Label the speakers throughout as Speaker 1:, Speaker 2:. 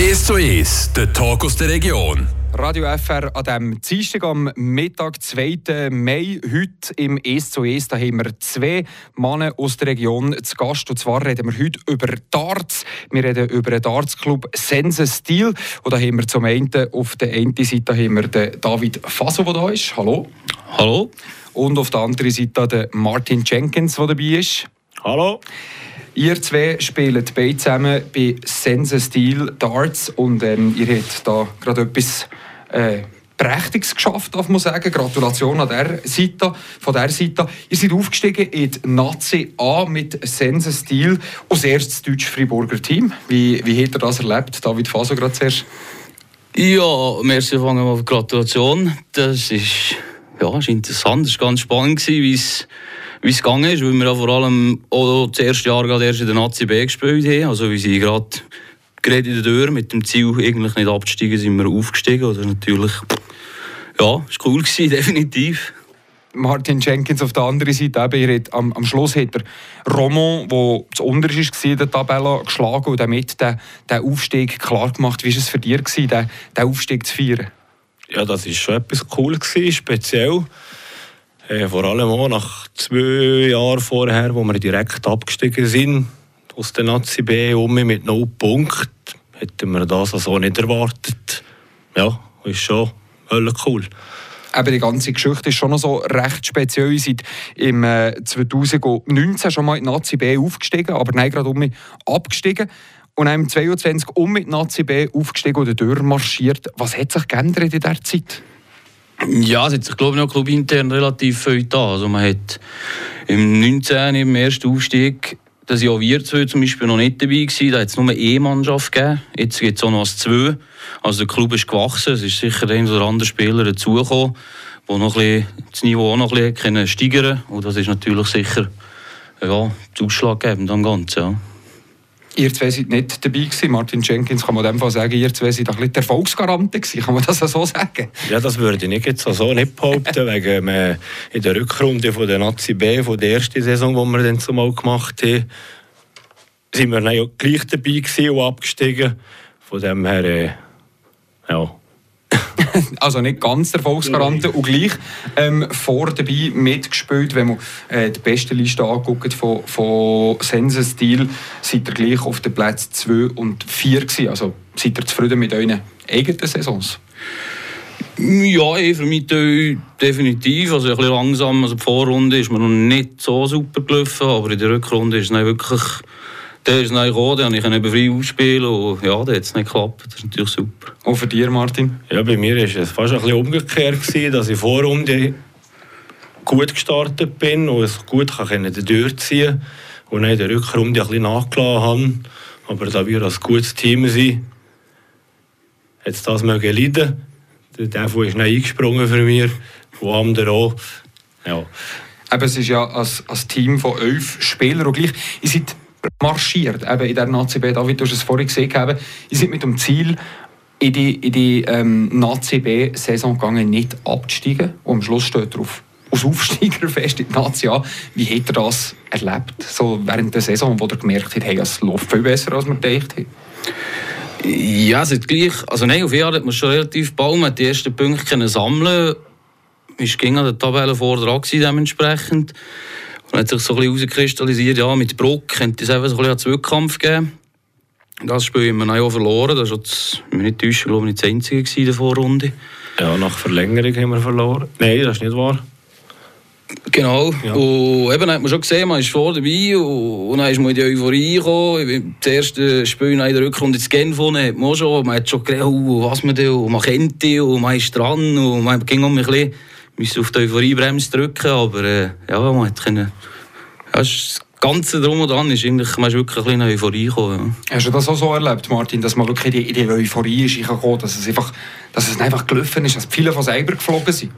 Speaker 1: 1 zu 1, der Talk aus der Region.
Speaker 2: Radio FR an diesem Dienstag am Mittag, 2. Mai. Heute im «Es zu Es» da haben wir zwei Männer aus der Region zu Gast. Und zwar reden wir heute über Darts. Wir reden über den Darts-Club Sense Steel. Und da haben wir zum einen auf der einen Seite haben wir den David Faso, der da ist. Hallo.
Speaker 3: Hallo.
Speaker 2: Und auf der anderen Seite den Martin Jenkins, der dabei ist.
Speaker 3: Hallo.
Speaker 2: Ihr zwei spielt beide zusammen bei Sense Steel Darts und ähm, ihr habt da gerade etwas äh, Prächtiges geschafft, darf man sagen. Gratulation an der Seite, von der Seite. Ihr seid aufgestiegen in die Nazi A mit Sense Steel als erstes deutsch-Friburger Team. Wie, wie habt ihr das erlebt? David Faso gerade zuerst.
Speaker 3: Ja, merci fangen wir Gratulation. Das ist, ja, ist interessant, es war ganz spannend, wie es wie es gegangen ist, weil wir ja vor allem auch das erste Jahr gerade erst in der Nazi B gespielt haben. Also wie sie gerade gerade in der Tür mit dem Ziel, eigentlich nicht abzusteigen, sind wir aufgestiegen. Oder natürlich, ja, es war cool, gewesen, definitiv.
Speaker 2: Martin Jenkins auf der anderen Seite, eben, am, am Schluss hat er Romo, der zu unterst war in der Tabelle, geschlagen und damit den, den Aufstieg klar gemacht. Wie war es für dich, den, den Aufstieg zu feiern?
Speaker 4: Ja, das war schon etwas cool, gewesen, speziell. Äh, vor allem auch nach zwei Jahren vorher, wo wir direkt abgestiegen sind aus der Nazi B um mit 0 Punkten, hätten wir das also nicht erwartet. Ja, ist schon cool.
Speaker 2: Aber die ganze Geschichte ist schon noch so recht speziell. Ihr seid im äh, 2019 schon mal in die Nazi B aufgestiegen, aber nein, gerade um abgestiegen. Und dann im 22 um mit Nazi B aufgestiegen und durchmarschiert. Was hat sich geändert in dieser Zeit?
Speaker 3: Ja, es hat sich, glaube ich, noch clubintern relativ viel da. Also man hat im 19. im ersten Aufstieg das Jahr wir zwei zum Beispiel noch nicht dabei gewesen. Da hat es nur eine E-Mannschaft gegeben. Jetzt gibt es auch noch als zwei. Also der Club ist gewachsen. Es ist sicher ein oder andere Spieler dazugekommen, der noch ein bisschen, das Niveau auch noch ein bisschen steigern Und das ist natürlich sicher ja, ausschlaggebend am Ganzen. Ja.
Speaker 2: Ihr zwei seid nicht dabei gewesen. Martin Jenkins, kann man dem Fall sagen, ihr zwei seid ein bisschen Erfolgsgaranten gewesen. Kann man das so sagen?
Speaker 4: Ja, das würde ich nicht jetzt so nicht behaupten, wegen äh, in der Rückrunde von der Nazi B, von der ersten Saison, die wir dann zumal gemacht haben, sind wir dann ja gleich dabei gewesen und abgestiegen. Von dem her, äh, ja,
Speaker 2: also nicht ganz der Volksgaranten und gleich ähm, vor dabei mitgespielt. Wenn man äh, die beste Liste anguckt von, von Sense Stil, seid ihr gleich auf den Platz 2 und 4 gewesen. Also seid ihr zufrieden mit euren eigenen Saisons?
Speaker 3: Ja, für mich definitiv. Also ein bisschen langsam. Also die Vorrunde ist mir noch nicht so super gelaufen, aber in der Rückrunde ist es wirklich der ist neu gekommen, den konnte ich frei ausspielen und ja, der hat es nicht geklappt. Das ist natürlich super.
Speaker 2: Und für dich, Martin?
Speaker 4: Ja, bei mir war es fast ein bisschen umgekehrt, gewesen, dass ich Vorrunde gut gestartet bin und es gut kann durchziehen und dann in der Rückrunde ein bisschen nachgelassen habe. Aber da wir ein gutes Team sind, hat es das mögen leiden. Der ist nicht eingesprungen für mich, und andere auch. Ja.
Speaker 2: Aber es ist ja ein, ein Team von elf Spielern und gleich, ihr seid marschiert, eben in der Nazi-B, David, du hast es vorhin gesehen, eben, ihr seid mit dem Ziel, in die, in die ähm, Nazi-B-Saison gegangen, nicht abzusteigen. Und am Schluss steht drauf, als Aufsteiger fest in die Nazi A. Wie hat er das erlebt, so während der Saison, wo er gemerkt hat, hey, es läuft viel besser, als wir gedacht haben?
Speaker 3: Ja, es ist gleich. Also nein, auf Fall hat man schon relativ bald die ersten Punkte sammeln Es ging an der Tabelle vor dran dementsprechend. Und hat sich so ein bisschen herauskristallisiert, ja, mit Bruck könnte es einfach so ein bisschen einen Zweikampf geben. Das Spiel haben wir auch verloren. Das war jetzt, wenn nicht täuschen, glaube ich, nicht das einzige in der Vorrunde.
Speaker 4: Ja, nach Verlängerung haben wir verloren. Nein, das ist nicht wahr.
Speaker 3: Genau. Ja. Und eben hat man schon gesehen, man ist vor dabei und, dann ist man in die Euphorie gekommen. Das erste Spiel in der Rückrunde ins Genf hat man schon, man hat schon gedacht, oh, was man da, und man kennt die und man ist dran und man ging um ein bisschen müssen auf die Euphoriebremse drücken, aber äh, ja, man hat können, ja, das Ganze drum und dran ist eigentlich, man ist wirklich ein eine Euphorie gekommen.
Speaker 2: Ja. Hast du das auch so erlebt, Martin, dass man wirklich in die, in die Euphorie ist gekommen, dass es einfach, dass es einfach gelaufen ist, dass viele von selber geflogen sind?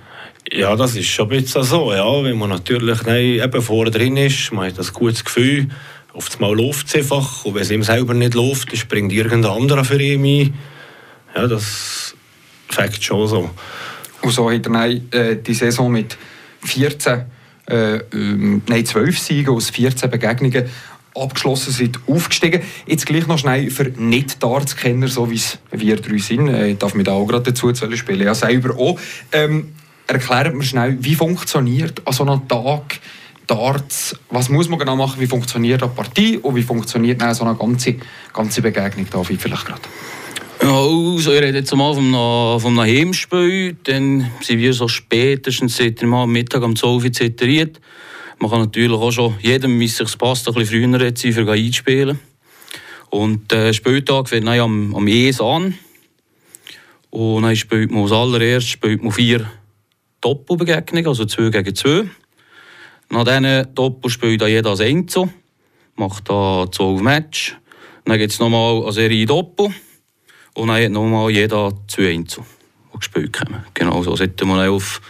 Speaker 4: Ja, das ist schon ein bisschen so, ja, wenn man natürlich nein, eben vorne drin ist, man hat das gutes Gefühl, auf einmal läuft es einfach und wenn es ihm selber nicht läuft, dann springt irgendein anderer für ihn ein. Ja, das fängt schon so.
Speaker 2: Und so hat er äh, die Saison mit 14, äh, ähm, nein, 12 Siegen aus 14 Begegnungen abgeschlossen, sind aufgestiegen. Jetzt gleich noch schnell für Nicht-Darts-Kenner, so wie es wir drei sind. Äh, ich darf mich da auch gerade dazu spielen, ja selber auch. Ähm, erklärt mir schnell, wie funktioniert an so einem Tag Darts, was muss man genau machen, wie funktioniert eine Partie und wie funktioniert so eine ganze, ganze Begegnung da vielleicht gerade?
Speaker 3: Also ich rede jetzt mal vom, vom Heimspiel, dann sind wir so spätestens seit am Mittag um 12 Uhr ziteriert. Man kann natürlich auch schon jedem, wie es sich passt, ein bisschen früher sein, für einspielen. Und der äh, Spieltag fängt dann am, am ES an. Und dann spielt man als allererstes vier Doppelbegegnungen, also 2 gegen 2. Nach diesen Doppel spielt dann jeder als Einzel, macht da 12 Matches. Dann gibt es nochmal eine Serie Doppel. Und dann hat nochmal jeder zwei Einzel, die gespielt haben. Genau so sollten wir auf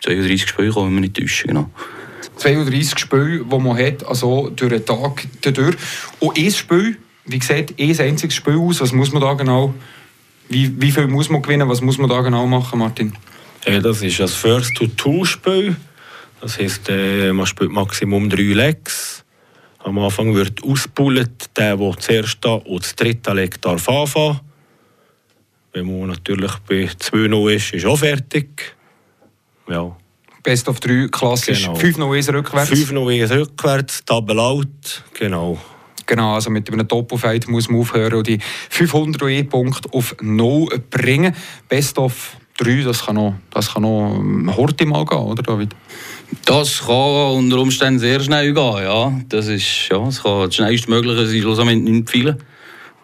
Speaker 3: 32 Spiele kommen, wenn wir nicht täuschen. Genau.
Speaker 2: 32 Spiele, die man hat, also durch den Tag durch. Und ein Spiel, wie gesagt, ein einziges Spiel aus, was muss man da genau, wie, wie viel muss man gewinnen, was muss man da genau machen, Martin?
Speaker 4: Ja, das ist das First-to-Two-Spiel. Das heisst, äh, man spielt Maximum drei Legs. Am Anfang wird ausgebullet, der, der zuerst da und das dritte Leg darf anfangen. Wenn man natürlich bei 2-0 ist, ist auch fertig. Ja.
Speaker 2: Best of 3 klassisch.
Speaker 4: Genau.
Speaker 2: 5-0 ist rückwärts.
Speaker 4: 5-0 ist rückwärts, Double Out, genau.
Speaker 2: Genau, also mit einem Doppelfight muss man aufhören und die 501 Punkte auf 0 bringen. Best of 3, das kann noch, das kann noch Horti mal gehen, oder David?
Speaker 3: Das kann unter Umständen sehr schnell gehen, ja. Das ist, ja, das kann das schnellstmögliche sein, schlussendlich nicht viele.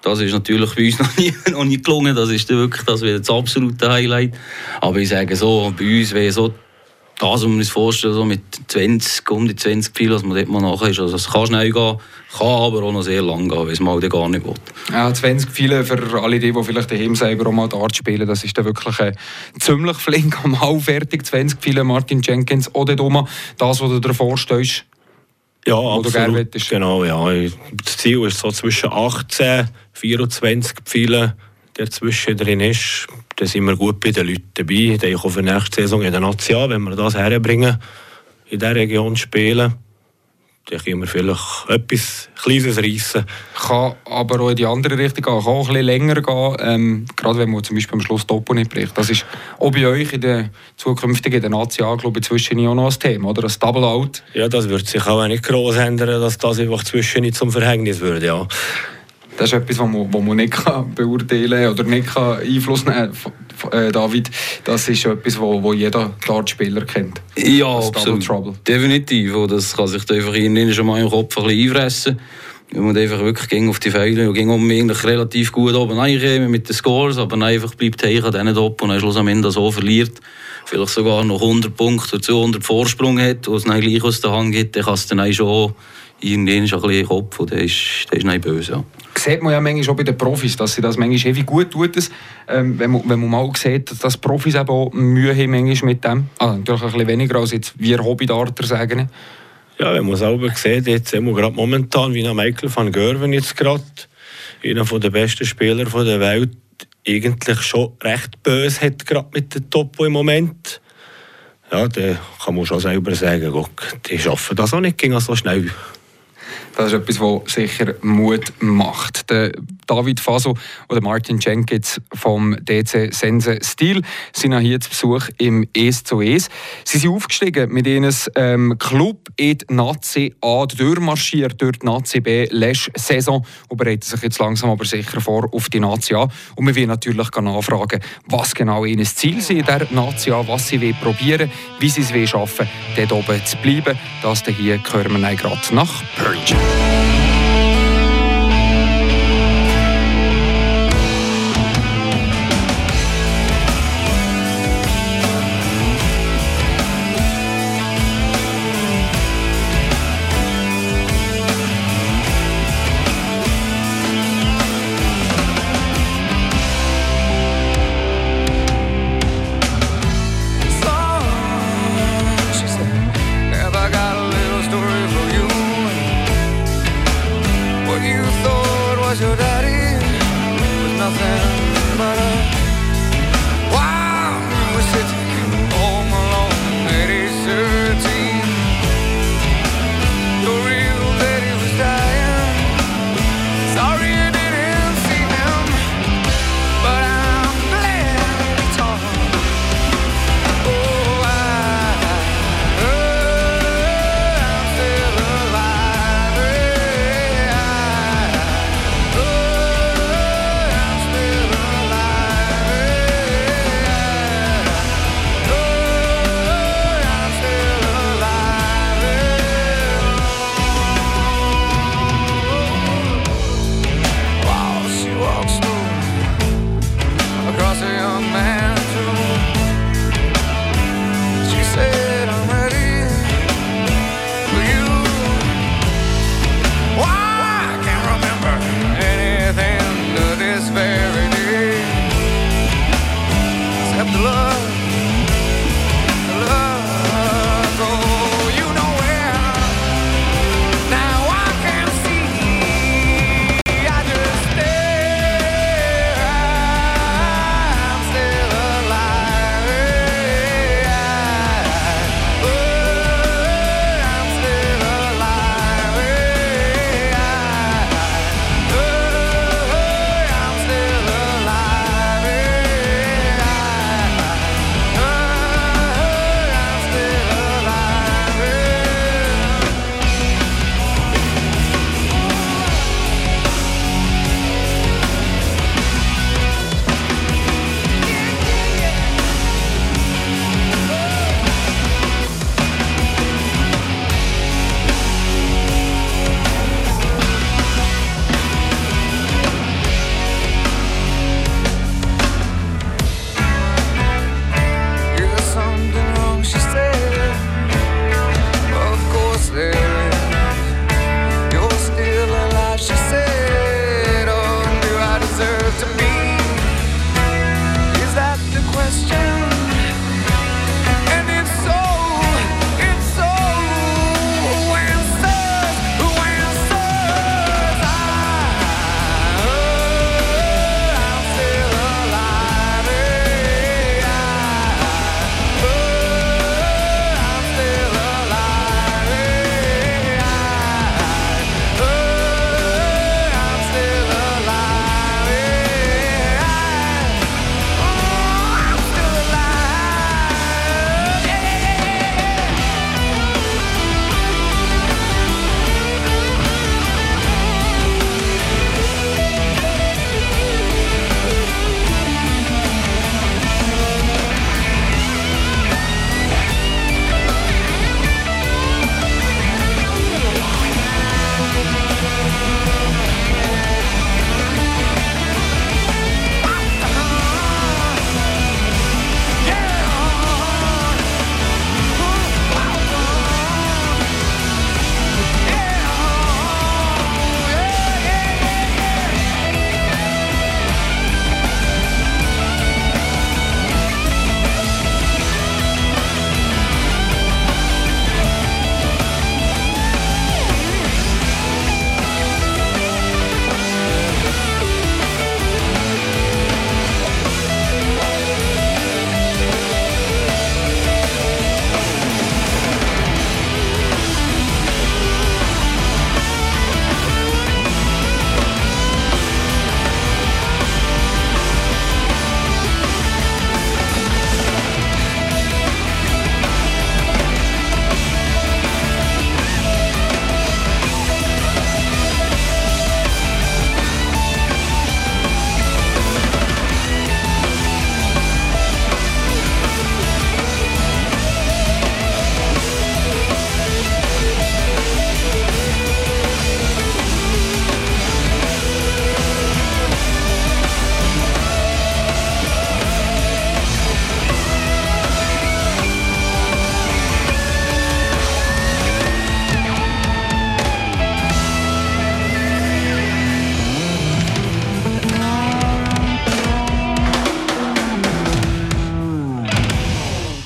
Speaker 3: Das ist natürlich bei uns noch nie, noch nie gelungen. Das ist wirklich das, das absolute Highlight. Aber ich sage so, bei uns wäre so das, was man sich vorstellen, so mit 20, um die 20 Pfeile, was man dort mal nachher ist. Also es kann schnell gehen, kann aber auch noch sehr lang gehen, weil es mal gar nicht will.
Speaker 2: Ja, 20 Pfeile für alle die, die vielleicht daheim selber auch mal Dart spielen, das ist dann wirklich ein ziemlich flink am fertig. 20 Pfeile Martin Jenkins oder Doma, das, was du dir vorstellst,
Speaker 4: ja, absolut. Genau, ja. Das Ziel ist so zwischen 18 24 Pfeilen, der zwischen drin ist. Da sind wir gut bei den Leuten dabei. Die ich für nächste Saison in der Nation, wenn wir das herbringen, in dieser Region spielen, dann können wir vielleicht etwas Kleines reissen.
Speaker 2: Kann aber auch in die andere Richtung gehen, kann auch ein bisschen länger gehen, ähm, gerade wenn man zum Beispiel am Schluss Topo nicht bricht. Das ist auch bei euch in der zukünftigen in der Nation, glaube ich, zwischen auch noch ein Thema, oder? Das Double Out.
Speaker 4: Ja, das wird sich auch nicht groß ändern, dass das einfach zwischen zum Verhängnis würde, ja.
Speaker 2: Das ist etwas, was man, was man nicht kann beurteilen kann oder nicht kann Einfluss nehmen kann. Äh, David, das ist etwas, wo, wo jeder Dartspieler kennt.
Speaker 3: Ja, das absolut. Definitiv. Das kann sich einfach innen schon mal im Kopf ein bisschen einfressen. Wenn man einfach wirklich ging auf die Pfeile und ging um eigentlich relativ gut oben reinkommen mit den Scores, aber dann einfach bleibt hängen an diesen Top und dann schlussendlich so verliert, vielleicht sogar noch 100 Punkte oder 200 Vorsprung hat und es dann gleich aus der Hand geht, dann kann es dann schon irgendwann ist ein bisschen Kopf und der ist, der ist nicht böse. Ja.
Speaker 2: Sieht man ja manchmal schon bei den Profis, dass sie das manchmal ewig gut tun. Ähm, wenn, man, wenn man mal sieht, dass Profis eben auch Mühe haben manchmal mit dem. Also natürlich ein bisschen weniger als jetzt wir Hobbydarter sagen.
Speaker 4: Ja, wenn man selber sieht, jetzt gerade momentan, wie Michael van Gerven jetzt gerade, einer der besten Spieler der Welt, eigentlich schon recht böse hat, gerade mit dem Topo im Moment. Ja, da kann man schon selber sagen, guck, die schaffen das auch nicht so schnell.
Speaker 2: Das ist etwas, was sicher Mut macht. Der David Faso oder Martin Jenkins vom DC Sense Stil sind hier zu Besuch im ES zu ES. Sie sind aufgestiegen mit ihrem ähm, Club in die Nazi A durchmarschiert durch die Nazi B letzte Saison und bereiten sich jetzt langsam aber sicher vor auf die Nazi A. Und wir wollen natürlich nachfragen, was genau ihr Ziel ist in der Nazi A, was sie probieren wie sie es schaffen wollen, dort oben zu bleiben. Das hier hören wir gerade nach Purge. Yeah.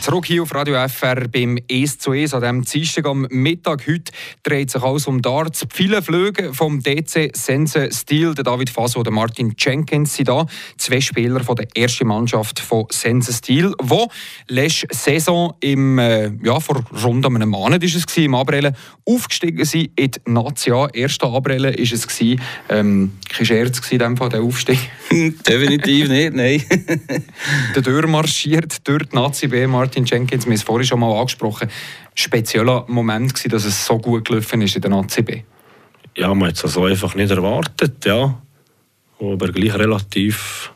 Speaker 2: Zurück hier auf Radio FR beim «Es zu Es» an diesem Dienstag am Mittag. Heute dreht sich alles um Darts. Viele Flüge vom DC Sense Steel, der David Faso und Martin Jenkins sind da. Zwei Spieler von der ersten Mannschaft von Sense Steel, die letzte Saison im, äh, ja, vor rund einem Monat ist es gewesen, im April aufgestiegen sind in die Nazi A. 1. April ist es gewesen. Ähm, kein Scherz gewesen, dem Fall, der Aufstieg.
Speaker 3: Definitiv nicht, nein.
Speaker 2: der Dürr marschiert durch die Nazi B, Martin Jenkins, wir haben es vorhin schon mal angesprochen, spezieller Moment gewesen, dass es so gut gelaufen ist in der Nazi B.
Speaker 4: Ja, man hat es also einfach nicht erwartet, ja. Aber gleich relativ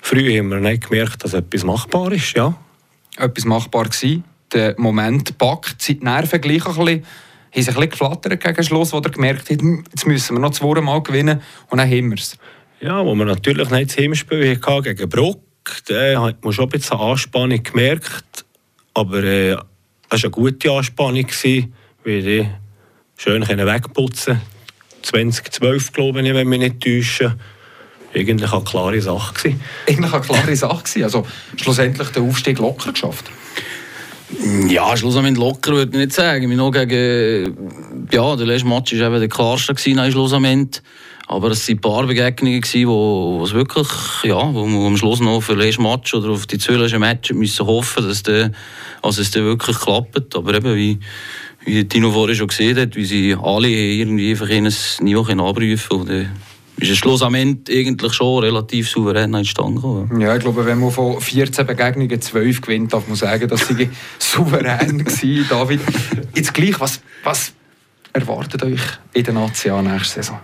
Speaker 4: früh haben wir nicht gemerkt, dass etwas machbar ist, ja.
Speaker 2: Etwas machbar gewesen, der Moment packt, sind die Nerven gleich ein bisschen haben sich ein bisschen geflattert gegen Schluss, wo er gemerkt hat, hm, jetzt müssen wir noch zweimal gewinnen und dann haben wir es.
Speaker 4: Ja, wo wir natürlich nicht das Heimspiel hatten gegen Bruck, da hat man schon ein bisschen Anspannung gemerkt, aber äh, es war eine gute Anspannung, gewesen, weil die schön wegputzen 2012, glaube ich, wenn wir nicht täuschen. Eigentlich eine klare Sache. Gewesen.
Speaker 2: Eigentlich eine klare Sache. Gewesen. Also schlussendlich den Aufstieg locker geschafft.
Speaker 3: Ja, schlussendlich locker würde ich nicht sagen. Wir noch gegen, ja, der letzte Match war eben der klarste gewesen, schlussendlich. Aber es waren ein paar Begegnungen, gewesen, wo, wirklich, ja, wo wir am Schluss noch für den letzten Match oder auf die zwei Matches müssen hoffen, dass der, also es dann wirklich klappt. Aber eben, wie, wie Tino vorhin schon gesehen hat, wie sie alle irgendwie einfach in ein Niveau abrufen können ist es schlussendlich eigentlich schon relativ souverän entstanden.
Speaker 2: Ja, ich glaube, wenn man von 14 Begegnungen 12 gewinnt, darf man sagen, dass sie souverän waren. David, jetzt gleich, was, was erwartet euch in der Nation nächste Saison?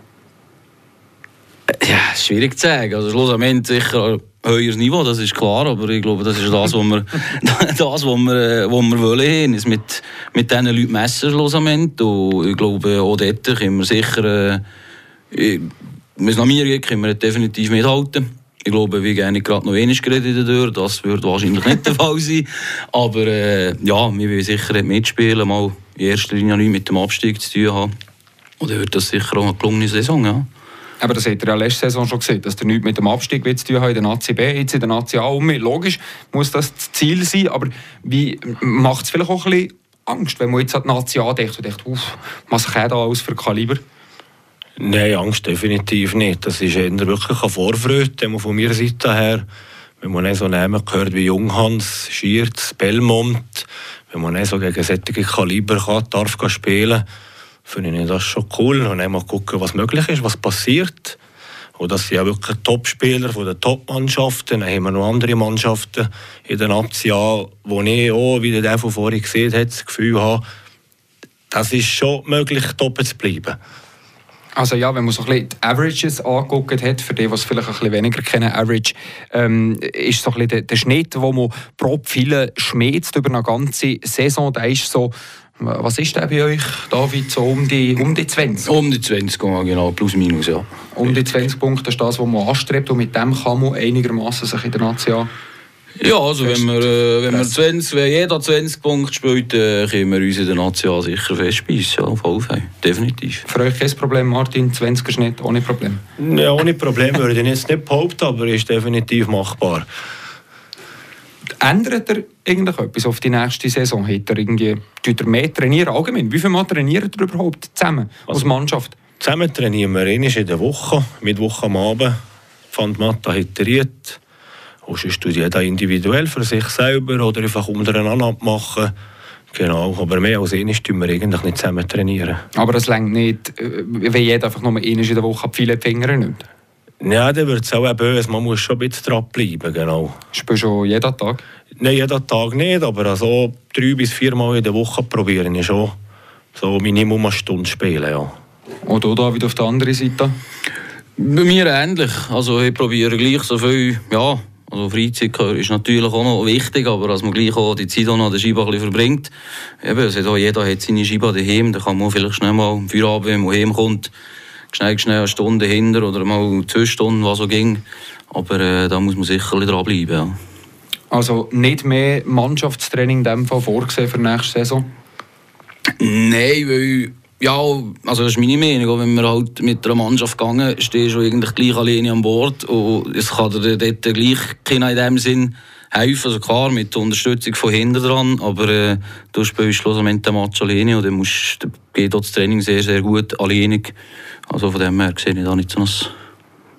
Speaker 3: Ja, schwierig zu sagen. Also schlussendlich sicher ein höheres Niveau, das ist klar, aber ich glaube, das ist das, was wir, wir, wollen, ist mit, mit diesen Leuten messen schlussendlich. Und ich glaube, auch dort können wir sicher, äh, wenn es nach mir geht, können wir definitiv mithalten. Ich glaube, wir gerne gerade noch wenig geredet Tür. Das wird wahrscheinlich nicht der Fall sein. Aber äh, ja, wir wollen sicher mitspielen, mal in erster Linie nicht mit dem Abstieg zu tun haben. Und dann wird das sicher auch eine gelungene Saison, ja.
Speaker 2: Aber das habt ihr ja letzte Saison schon gesehen, dass ihr nichts mit dem Abstieg zu tun habt in der Nazi B, jetzt in der Nazi A. Um. Logisch muss das das Ziel sein, aber wie macht es vielleicht auch ein bisschen Angst, wenn man jetzt an die Nazi A denkt und denkt, uff, was kann da alles für Kaliber?
Speaker 4: Nein, Angst definitiv nicht. Das ist eher wirklich eine Vorfreude von meiner Seite her. Wenn man so Namen hört wie Junghans, Schierz, Belmont, wenn man so gegen solche Kaliber kann, darf spielen finde ich das schon cool. Und dann mal gucken, was möglich ist, was passiert. Und das sind ja wirklich Topspieler von den Top-Mannschaften. Dann haben wir noch andere Mannschaften in den Nationen, wo ich auch, wie der von vorhin gesehen hat, das Gefühl habe, das ist schon möglich, top zu bleiben.
Speaker 2: Also ja, wenn man so ein bisschen die Averages angeguckt hat, für die, die es vielleicht ein bisschen weniger kennen, Average, ähm, ist so ein bisschen der, der Schnitt, wo man pro viele schmäht über eine ganze Saison, der ist so was ist der bei euch, David, so um die, um die 20?
Speaker 3: Um die 20, genau, plus minus, ja.
Speaker 2: Um die 20 Punkte ist das, was man anstrebt und mit dem kann man einigermaßen sich in der Nation
Speaker 3: ja, also wenn wir, äh, wenn, wir 20, wenn jeder 20 Punkte spielt, äh, können wir uns in der Nation sicher festbeissen. Ja, voll definitiv.
Speaker 2: Für euch kein Problem, Martin, 20er Schnitt, ohne Problem?
Speaker 4: Ja, ohne Problem würde ich jetzt nicht behaupten, aber ist definitiv machbar.
Speaker 2: Ändert er eigentlich etwas auf die nächste Saison? Hat er irgendwie, tut er mehr trainieren allgemein? Wie viel Mal trainiert ihr überhaupt zusammen als also, Mannschaft?
Speaker 4: Zusammen trainieren wir einmal in der Woche, Mittwoch am Abend. Fand Matta iteriert. Und sonst tut jeder individuell für sich selber oder einfach untereinander machen. Genau, aber mehr als einmal tun wir eigentlich nicht zusammen trainieren.
Speaker 2: Aber es längt nicht, äh, wenn jeder einfach nur einmal in der Woche viele Finger nimmt?
Speaker 4: Ja, dann wird es auch böse. Man muss schon ein bisschen dran bleiben, genau.
Speaker 2: Spielst du schon jeden Tag?
Speaker 4: Nein, jeden Tag nicht, aber also drei bis vier Mal in der Woche probieren ich schon. So Minimum eine Stunde spielen, ja.
Speaker 2: Und du da wieder auf der anderen Seite?
Speaker 3: Bei mir ähnlich. Also ich probiere gleich so viel, ja, also Freizeit ist natürlich auch noch wichtig, aber dass man gleich auch die Zeit an der Scheibe ein verbringt. Eben, also jeder hat seine Scheibe daheim, da kann man vielleicht schnell mal am Feierabend, wenn man heimkommt, schnell, schnell eine Stunde hinter oder mal zwei Stunden, was so ging. Aber äh, da muss man sicher dranbleiben. Ja.
Speaker 2: Also nicht mehr Mannschaftstraining in dem Fall vorgesehen für nächste Saison?
Speaker 3: Nein, weil ja, also das ist meine Meinung. Wenn wir halt mit einer Mannschaft gegangen, stehst du eigentlich gleich alleine an Bord und es kann dir dort gleich keiner in dem Sinn helfen, also klar, mit der Unterstützung von hinten dran, aber äh, du spielst schlussendlich den Match alleine und dann musst, geht das Training sehr, sehr gut alleinig. Also von dem her sehe ich da nicht so ein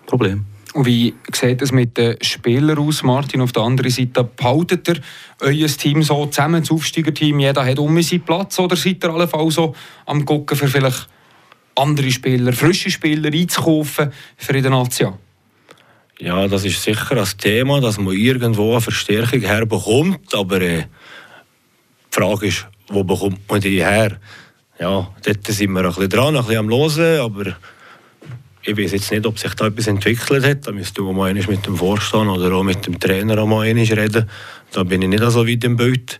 Speaker 3: Problem.
Speaker 2: Und wie sieht es mit den Spielern aus, Martin? Auf der anderen Seite, behaltet ihr euer Team so zusammen, das Aufsteigerteam, jeder hat um seinen Platz oder seid ihr allenfalls so am gucken, für vielleicht andere Spieler, frische Spieler einzukaufen für der Nation?
Speaker 4: Ja, das ist sicher ein Thema, dass man irgendwo eine Verstärkung herbekommt, aber äh, die Frage ist, wo bekommt man die her? Ja, dort sind wir ein bisschen dran, ein bisschen am Hören, aber ich weiß jetzt nicht, ob sich da etwas entwickelt hat. Da müsste man mal mit dem Vorstand oder auch mit dem Trainer mal reden. Da bin ich nicht so weit im Bild.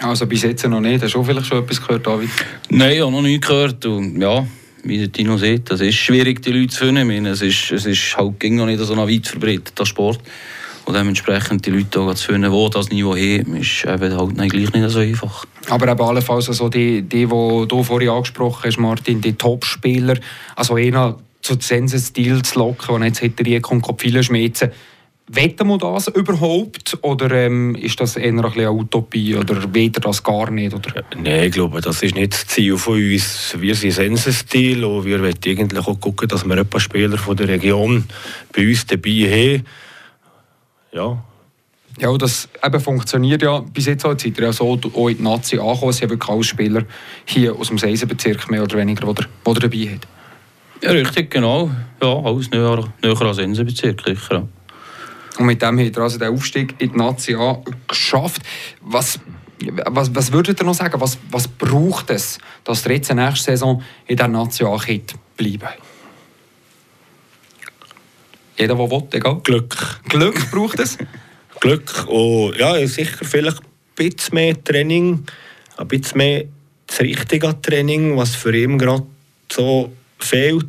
Speaker 2: Also bis jetzt noch nicht. Hast du vielleicht schon etwas gehört, David?
Speaker 3: Nein, ich habe noch nicht gehört. Und ja, wie der Tino sieht, es ist schwierig, die Leute zu finden. Ich meine, es ist, es ist halt ging noch nicht so weit verbreitet, der Sport. Und dementsprechend die Leute auch zu finden, die das Niveau haben, ist eben halt nein, gleich nicht so einfach.
Speaker 2: Aber eben allenfalls also die, die, die du vorhin angesprochen hast, Martin, die Topspieler, also einer zu Sensenstil zu locken, und jetzt hinter ihr kommt viele schmelzen. Wetten wir das überhaupt oder ähm, ist das eher ein eine Utopie oder weder das gar nicht? Oder?
Speaker 4: Nein, ich glaube, das ist nicht das Ziel von uns. Wir sind Sensenstil und wir wollen eigentlich auch gucken, dass wir ein paar Spieler von der Region bei uns dabei haben. Ja,
Speaker 2: ja, das eben funktioniert ja bis jetzt auch. Seid ihr ja so auch in die Nazi angekommen. Es sind wirklich alle Spieler hier aus dem Seisenbezirk mehr oder weniger, die ihr dabei hat.
Speaker 3: Ja, richtig, genau. Ja, alles näher, näher an Sensenbezirk, sicher.
Speaker 2: Und mit dem hat er also den Aufstieg in die Nazi A geschafft. Was, was, was würdet ihr noch sagen? Was, was braucht es, dass ihr jetzt nächste Saison in der Nazi A bleiben Jeder, der will, egal.
Speaker 4: Glück.
Speaker 2: Glück braucht es?
Speaker 4: Glück und ja, sicher vielleicht ein bisschen mehr Training, ein bisschen mehr das richtige Training, was für ihn gerade so fehlt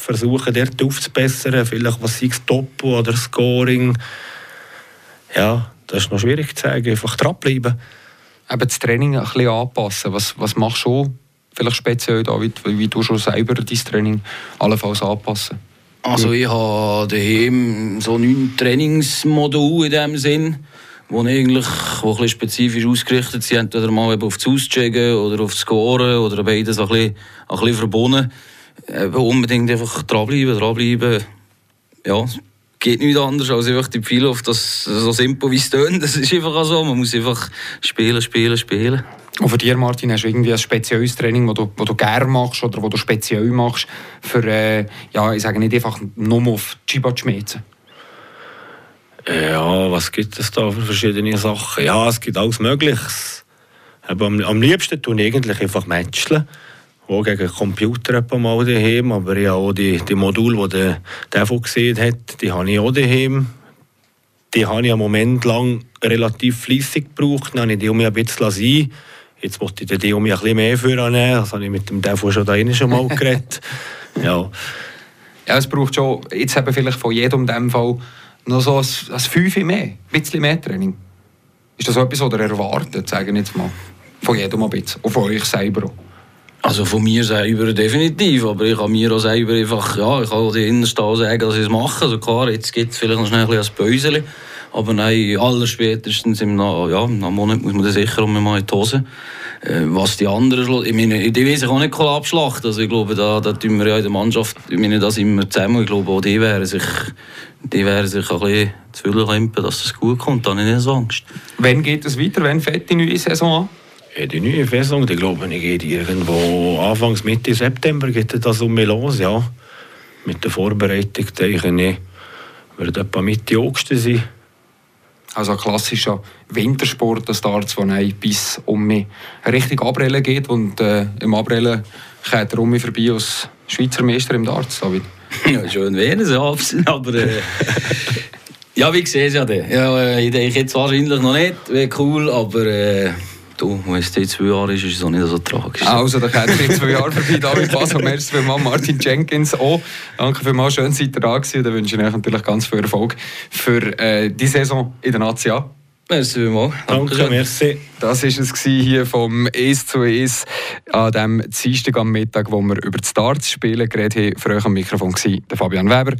Speaker 4: versuchen dort aufzubessern, vielleicht was sei es Topo oder Scoring. Ja, das ist noch schwierig zu sagen, einfach dranbleiben.
Speaker 2: Eben das Training ein bisschen anpassen. Was, was machst du vielleicht speziell, David, wie du schon selber dein Training allenfalls anpassen?
Speaker 3: Also ich habe daheim so neun Trainingsmodule in dem Sinn, die eigentlich wo ein spezifisch ausgerichtet sind, entweder mal auf das Auschecken oder auf das Scoren oder beides ein bisschen, ein bisschen verbunden eben unbedingt einfach dranbleiben, dranbleiben. Ja, geht nicht anders als einfach die Pfeile auf das so simpel wie es tönt. Das ist einfach so. Man muss einfach spielen, spielen, spielen.
Speaker 2: Und für dich, Martin, hast du irgendwie ein spezielles Training, das du, du gerne machst oder das du speziell machst, für, äh, ja, ich sage nicht einfach nur auf Chiba zu schmelzen?
Speaker 4: Ja, was gibt es da für verschiedene Sachen? Ja, es gibt alles Mögliche. am, am liebsten tun ich eigentlich einfach Matcheln auch gegen den Computer mal daheim, aber ja auch die, die Module, die der Devo gesehen hat, die habe ich auch daheim. Die habe ich einen Moment lang relativ fließig gebraucht, dann habe ich die um ein bisschen sein. Jetzt wollte ich die um mich ein bisschen mehr vornehmen, das habe ich mit dem Devo schon da schon mal geredet. ja.
Speaker 2: ja, es braucht schon, jetzt eben vielleicht von jedem in dem Fall noch so ein, ein Fünf mehr, ein bisschen mehr Training. Ist das etwas, was ihr erwartet, sagen jetzt mal? Von jedem ein bisschen, und von euch selber auch?
Speaker 3: Also von mir selber definitiv, aber ich kann mir auch selber einfach, ja, ich kann Innerste sagen, dass ich es mache. Also klar, jetzt gibt es vielleicht noch schnell ein bisschen Päuseli, aber nein, allerspätestens im, ja, im Monat muss man dann sicher mal in die Hose. Äh, was die anderen, ich meine, die will sich auch nicht abschlachten, also ich glaube, da, da tun wir ja in der Mannschaft, ich meine, da sind wir zusammen, ich glaube auch die wären sich, die wären sich ein bisschen zu viel limpen, dass es gut kommt, da habe ich nicht so Angst.
Speaker 2: Wann geht es weiter, wann fängt die neue Saison an?
Speaker 4: die neue Saison, die glaube ich, geht irgendwo Anfangs Mitte September geht das um mich los, ja. Mit der Vorbereitung denke ich, wird etwa Mitte August sein.
Speaker 2: Also ein klassischer Wintersport, das Darts, wo bis um mich richtig Abrellen geht und äh, im Abrellen geht er um mich vorbei als Schweizer Meister im Darts, David.
Speaker 3: ja, schon wäre es, aber äh, ja, wie sehe es ja. Ja, äh, ich denke jetzt wahrscheinlich noch nicht, wäre cool, aber äh, Du, wenn es zwei Jahre ist, ist es auch nicht so tragisch.
Speaker 2: Also, da kommen wir zwei Jahre vorbei. David Basso, merci vielmals. Martin Jenkins auch. Danke vielmals, schön seid ihr da gewesen. Da wünsche ich euch natürlich ganz viel Erfolg für äh, die Saison in der Nazi
Speaker 3: Merci vielmals.
Speaker 4: Danke, Danke merci.
Speaker 2: Das war es hier vom «Es zu Es» an diesem Dienstag am Mittag, wo wir über die Starts spielen geredet haben. Für euch am Mikrofon war der Fabian Weber.